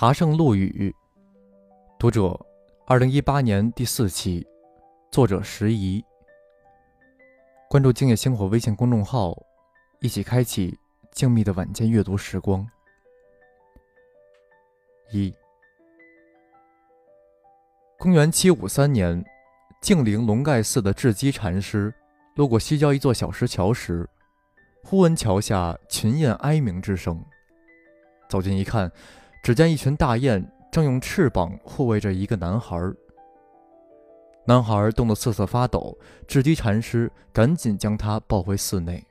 茶圣陆羽，读者，二零一八年第四期，作者石怡。关注“静夜星火”微信公众号，一起开启静谧的晚间阅读时光。一，公元七五三年，静陵龙盖寺的智积禅师路过西郊一座小石桥时，忽闻桥下群雁哀鸣之声，走近一看。只见一群大雁正用翅膀护卫着一个男孩。男孩冻得瑟瑟发抖，智积禅师赶紧将他抱回寺内。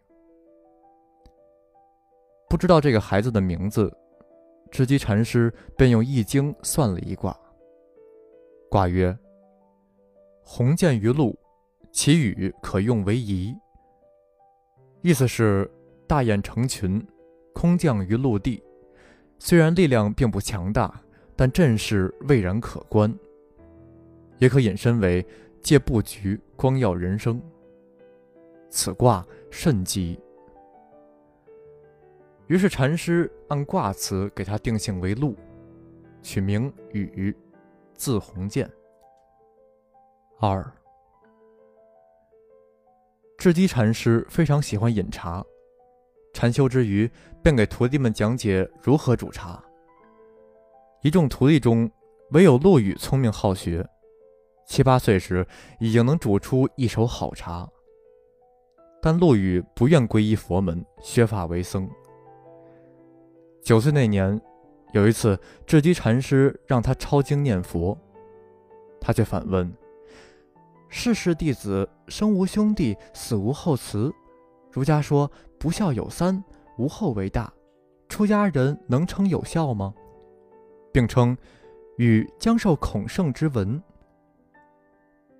不知道这个孩子的名字，智积禅师便用易经算了一卦。卦曰：“鸿渐于陆，其羽可用为仪。”意思是大雁成群，空降于陆地。虽然力量并不强大，但阵势蔚然可观，也可引申为借布局光耀人生。此卦甚吉。于是禅师按卦辞给他定性为鹿，取名雨，字鸿渐。二，智积禅师非常喜欢饮茶。禅修之余，便给徒弟们讲解如何煮茶。一众徒弟中，唯有陆羽聪明好学，七八岁时已经能煮出一手好茶。但陆羽不愿皈依佛门，削发为僧。九岁那年，有一次智积禅师让他抄经念佛，他却反问：“世世弟子生无兄弟，死无后嗣。”儒家说不孝有三，无后为大。出家人能称有孝吗？并称与将受孔圣之文。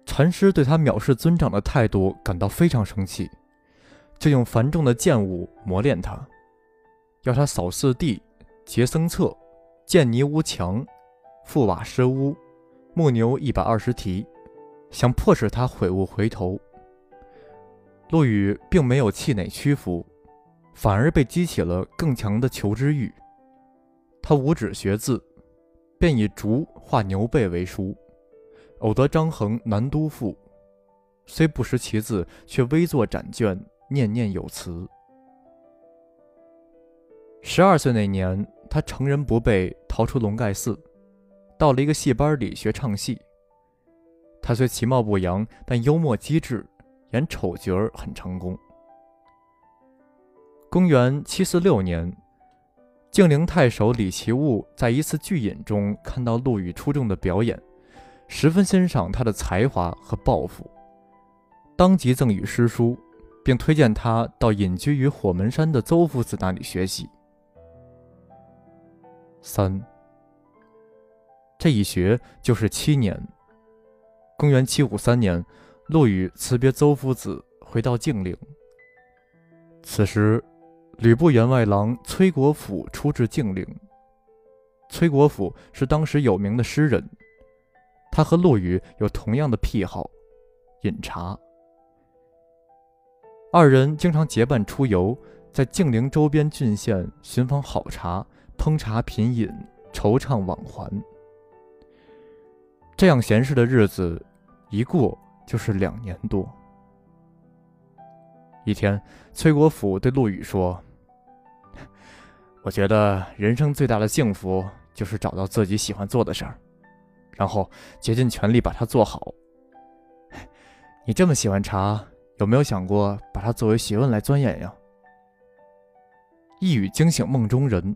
禅师对他藐视尊长的态度感到非常生气，就用繁重的剑物磨练他，要他扫四地、结僧册、建泥屋墙、覆瓦施屋、牧牛一百二十蹄，想迫使他悔悟回头。陆羽并没有气馁屈服，反而被激起了更强的求知欲。他五指学字，便以竹画牛背为书，偶得张衡《南都赋》，虽不识其字，却微作展卷，念念有词。十二岁那年，他成人不备，逃出龙盖寺，到了一个戏班里学唱戏。他虽其貌不扬，但幽默机智。演丑角儿很成功。公元七四六年，静陵太守李奇物在一次聚饮中看到陆羽出众的表演，十分欣赏他的才华和抱负，当即赠予诗书，并推荐他到隐居于火门山的邹夫子那里学习。三，这一学就是七年。公元七五三年。陆羽辞别邹夫子，回到静陵。此时，吕布员外郎崔国辅出至静陵。崔国辅是当时有名的诗人，他和陆羽有同样的癖好——饮茶。二人经常结伴出游，在静陵周边郡县寻访好茶，烹茶品饮，惆怅往还。这样闲适的日子一过。就是两年多。一天，崔国辅对陆羽说：“我觉得人生最大的幸福就是找到自己喜欢做的事儿，然后竭尽全力把它做好。你这么喜欢茶，有没有想过把它作为学问来钻研呀？”一语惊醒梦中人，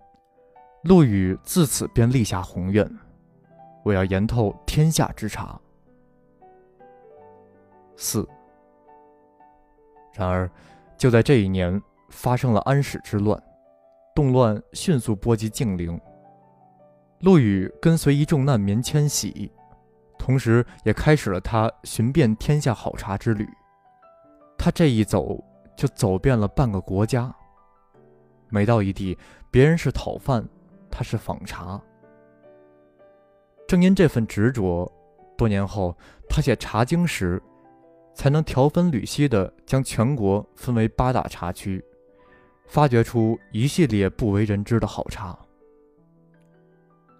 陆羽自此便立下宏愿：我要研透天下之茶。四。然而，就在这一年，发生了安史之乱，动乱迅速波及静陵。陆羽跟随一众难民迁徙，同时也开始了他寻遍天下好茶之旅。他这一走，就走遍了半个国家。每到一地，别人是讨饭，他是访茶。正因这份执着，多年后他写《茶经》时。才能条分缕析地将全国分为八大茶区，发掘出一系列不为人知的好茶。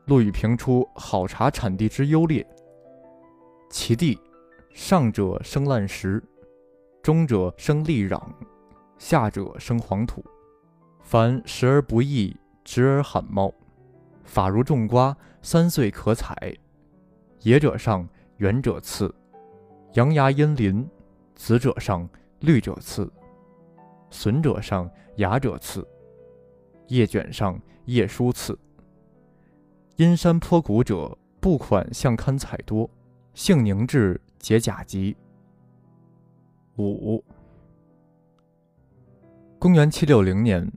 陆羽评出好茶产地之优劣。其地，上者生烂石，中者生砾壤，下者生黄土。凡食而不易，直而罕茂，法如种瓜，三岁可采。野者上，圆者次，阳芽阴鳞，紫者上，绿者次，笋者上，芽者次，叶卷上，叶疏次。阴山坡谷者，不款向堪采多，性凝滞，结甲疾。五。公元七六零年，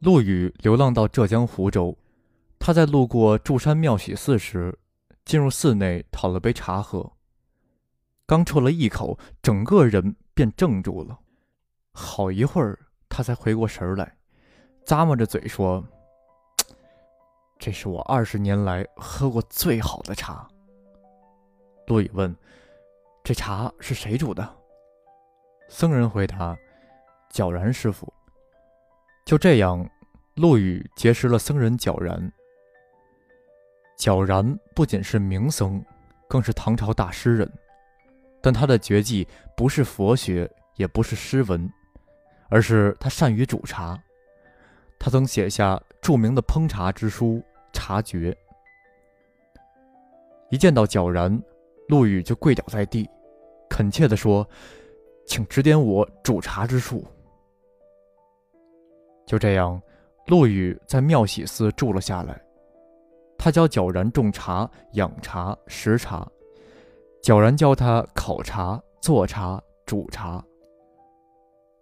陆羽流浪到浙江湖州，他在路过祝山庙喜寺时，进入寺内讨了杯茶喝。刚啜了一口，整个人便怔住了。好一会儿，他才回过神来，咂摸着嘴说。这是我二十年来喝过最好的茶。陆羽问：“这茶是谁煮的？”僧人回答：“皎然师傅。”就这样，陆羽结识了僧人皎然。皎然不仅是名僧，更是唐朝大诗人，但他的绝技不是佛学，也不是诗文，而是他善于煮茶。他曾写下著名的烹茶之书。察觉，一见到皎然，陆羽就跪倒在地，恳切地说：“请指点我煮茶之术。”就这样，陆羽在妙喜寺住了下来。他教皎然种茶、养茶、食茶，皎然教他烤茶、做茶、煮茶。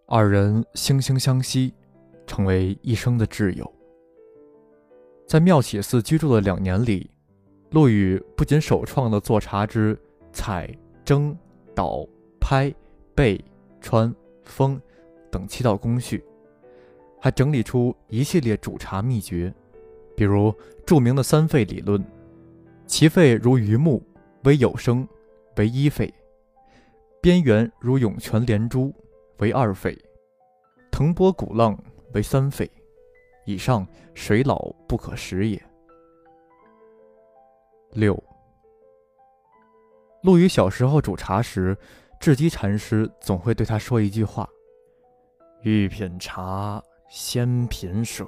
二人惺惺相惜，成为一生的挚友。在妙喜寺居住的两年里，陆羽不仅首创了做茶之采、蒸、捣、拍、焙、穿、封等七道工序，还整理出一系列煮茶秘诀，比如著名的三沸理论：其沸如榆木，为有声，为一沸；边缘如涌泉连珠，为二沸；腾波鼓浪，为三沸。以上水老不可食也。六，陆羽小时候煮茶时，智积禅师总会对他说一句话：“欲品茶，先品水。”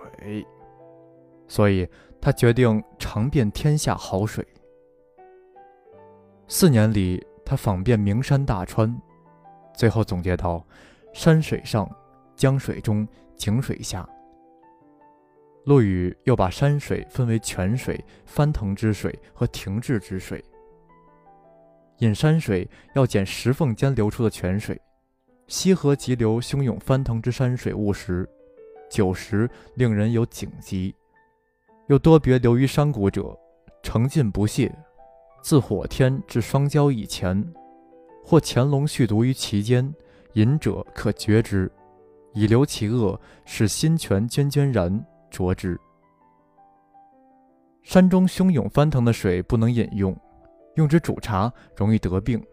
所以，他决定尝遍天下好水。四年里，他访遍名山大川，最后总结到：山水上，江水中，井水下。陆羽又把山水分为泉水、翻腾之水和停滞之水。饮山水要捡石缝间流出的泉水，溪河急流汹涌翻腾之山水误时，久时令人有警疾。又多别流于山谷者，澄尽不泄，自火天至霜交以前，或潜龙续毒于其间，饮者可绝之，以留其恶，使心泉涓涓然。浊之。山中汹涌翻腾的水不能饮用，用之煮茶容易得病。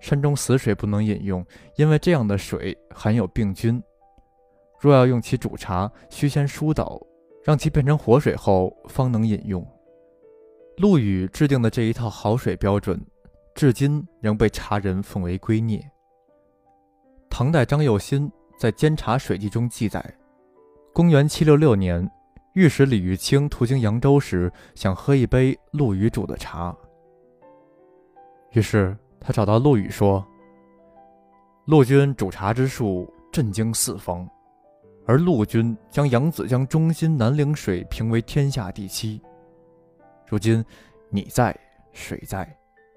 山中死水不能饮用，因为这样的水含有病菌。若要用其煮茶，需先疏导，让其变成活水后方能饮用。陆羽制定的这一套好水标准，至今仍被茶人奉为圭臬。唐代张又新在《监察水记》中记载。公元七六六年，御史李玉清途经扬州时，想喝一杯陆羽煮的茶。于是他找到陆羽说：“陆军煮茶之术震惊四方，而陆军将扬子江中心南陵水评为天下第七。如今你在，水在，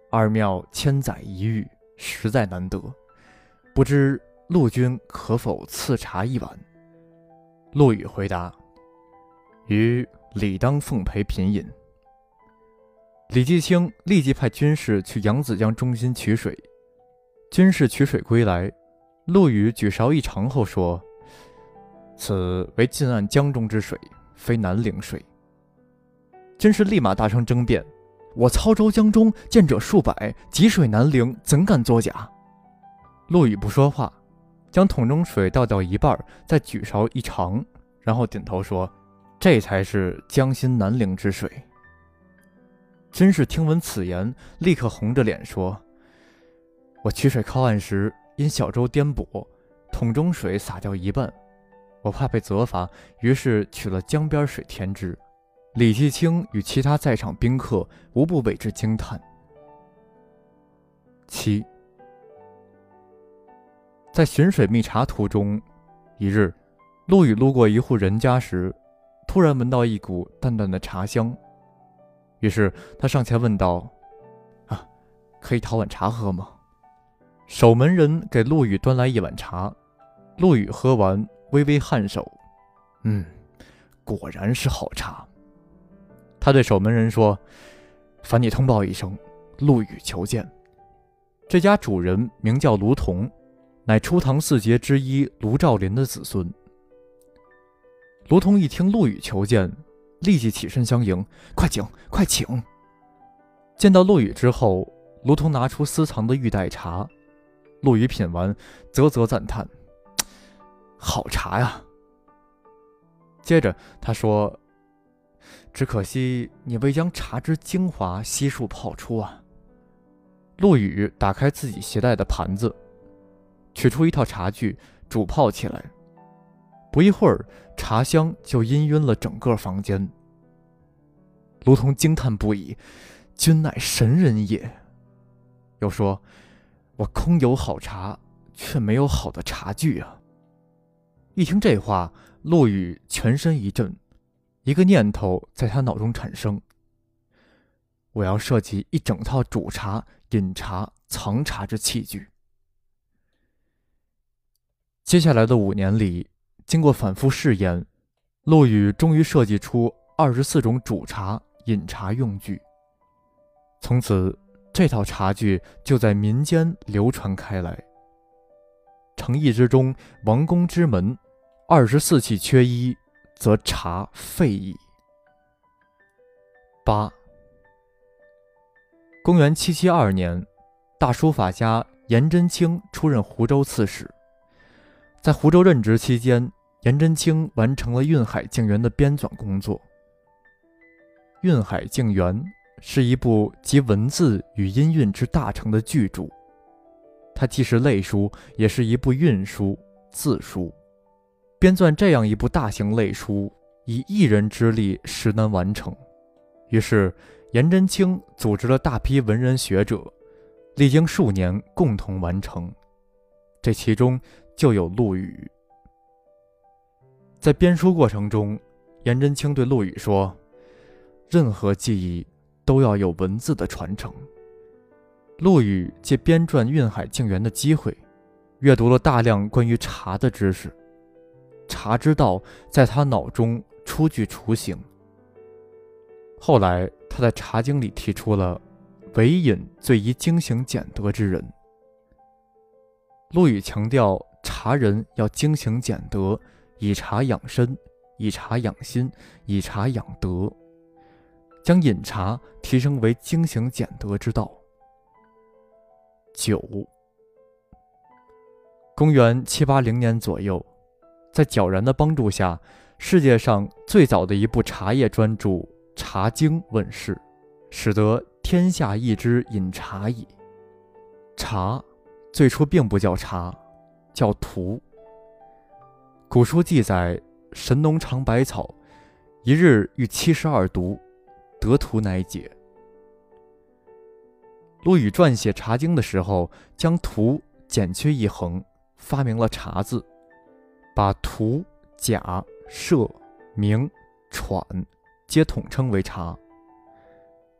二庙千载一遇，实在难得。不知陆军可否赐茶一碗？”陆羽回答：“余理当奉陪品饮。”李继清立即派军士去扬子江中心取水。军士取水归来，陆羽举勺一尝后说：“此为近岸江中之水，非南陵水。”真是立马大声争辩：“我操州江中见者数百，汲水南陵，怎敢作假？”陆羽不说话。将桶中水倒掉一半，再举勺一尝，然后点头说：“这才是江心南陵之水。”甄氏听闻此言，立刻红着脸说：“我取水靠岸时，因小舟颠簸，桶中水洒掉一半，我怕被责罚，于是取了江边水填之。”李继清与其他在场宾客无不为之惊叹。七，在寻水觅茶途中，一日，陆羽路过一户人家时，突然闻到一股淡淡的茶香，于是他上前问道：“啊，可以讨碗茶喝吗？”守门人给陆羽端来一碗茶，陆羽喝完，微微颔首：“嗯，果然是好茶。”他对守门人说：“烦你通报一声，陆羽求见。这家主人名叫卢仝，乃初唐四杰之一卢照邻的子孙。”卢仝一听陆羽求见，立即起身相迎：“快请，快请！”见到陆羽之后，卢仝拿出私藏的玉带茶，陆羽品完，啧啧赞叹：“好茶呀！”接着他说。只可惜你未将茶之精华悉数泡出啊！陆羽打开自己携带的盘子，取出一套茶具，煮泡起来。不一会儿，茶香就氤氲了整个房间。卢通惊叹不已：“君乃神人也！”又说：“我空有好茶，却没有好的茶具啊！”一听这话，陆羽全身一震。一个念头在他脑中产生：我要设计一整套煮茶、饮茶、藏茶之器具。接下来的五年里，经过反复试验，陆羽终于设计出二十四种煮茶、饮茶用具。从此，这套茶具就在民间流传开来。诚意之中，王宫之门，二十四器缺一。则茶废矣。八，公元七七二年，大书法家颜真卿出任湖州刺史。在湖州任职期间，颜真卿完成了《运海静园》的编纂工作。《运海静园》是一部集文字与音韵之大成的巨著，它既是类书，也是一部韵书、字书。编撰这样一部大型类书，以一人之力实难完成。于是，颜真卿组织了大批文人学者，历经数年，共同完成。这其中就有陆羽。在编书过程中，颜真卿对陆羽说：“任何技艺都要有文字的传承。”陆羽借编撰《运海静园》的机会，阅读了大量关于茶的知识。茶之道在他脑中初具雏形。后来，他在《茶经》里提出了“唯饮最宜精行俭德之人”。陆羽强调，茶人要精行俭德，以茶养身，以茶养心，以茶养德，将饮茶提升为精行俭德之道。九，公元七八零年左右。在皎然的帮助下，世界上最早的一部茶叶专著《茶经》问世，使得天下一知饮茶矣。茶最初并不叫茶，叫荼。古书记载，神农尝百草，一日遇七十二毒，得荼乃解。陆羽撰写《茶经》的时候，将荼减去一横，发明了“茶”字。把荼、钾、麝、明、喘皆统称为茶，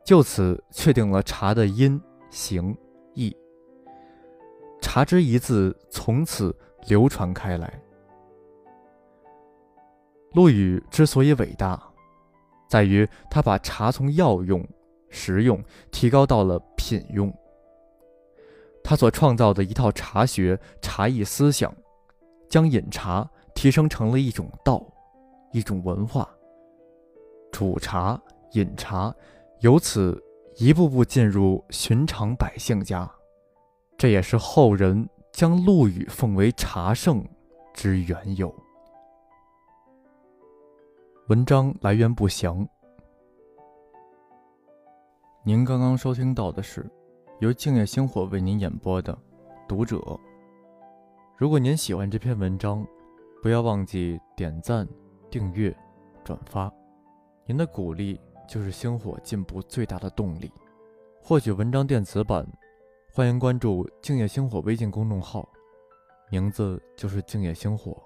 就此确定了茶的音、形、意。茶之一字从此流传开来。陆羽之所以伟大，在于他把茶从药用、食用提高到了品用。他所创造的一套茶学、茶艺思想。将饮茶提升成了一种道，一种文化。煮茶、饮茶，由此一步步进入寻常百姓家，这也是后人将陆羽奉为茶圣之缘由。文章来源不详。您刚刚收听到的是由静夜星火为您演播的《读者》。如果您喜欢这篇文章，不要忘记点赞、订阅、转发，您的鼓励就是星火进步最大的动力。获取文章电子版，欢迎关注静夜星火微信公众号，名字就是静夜星火。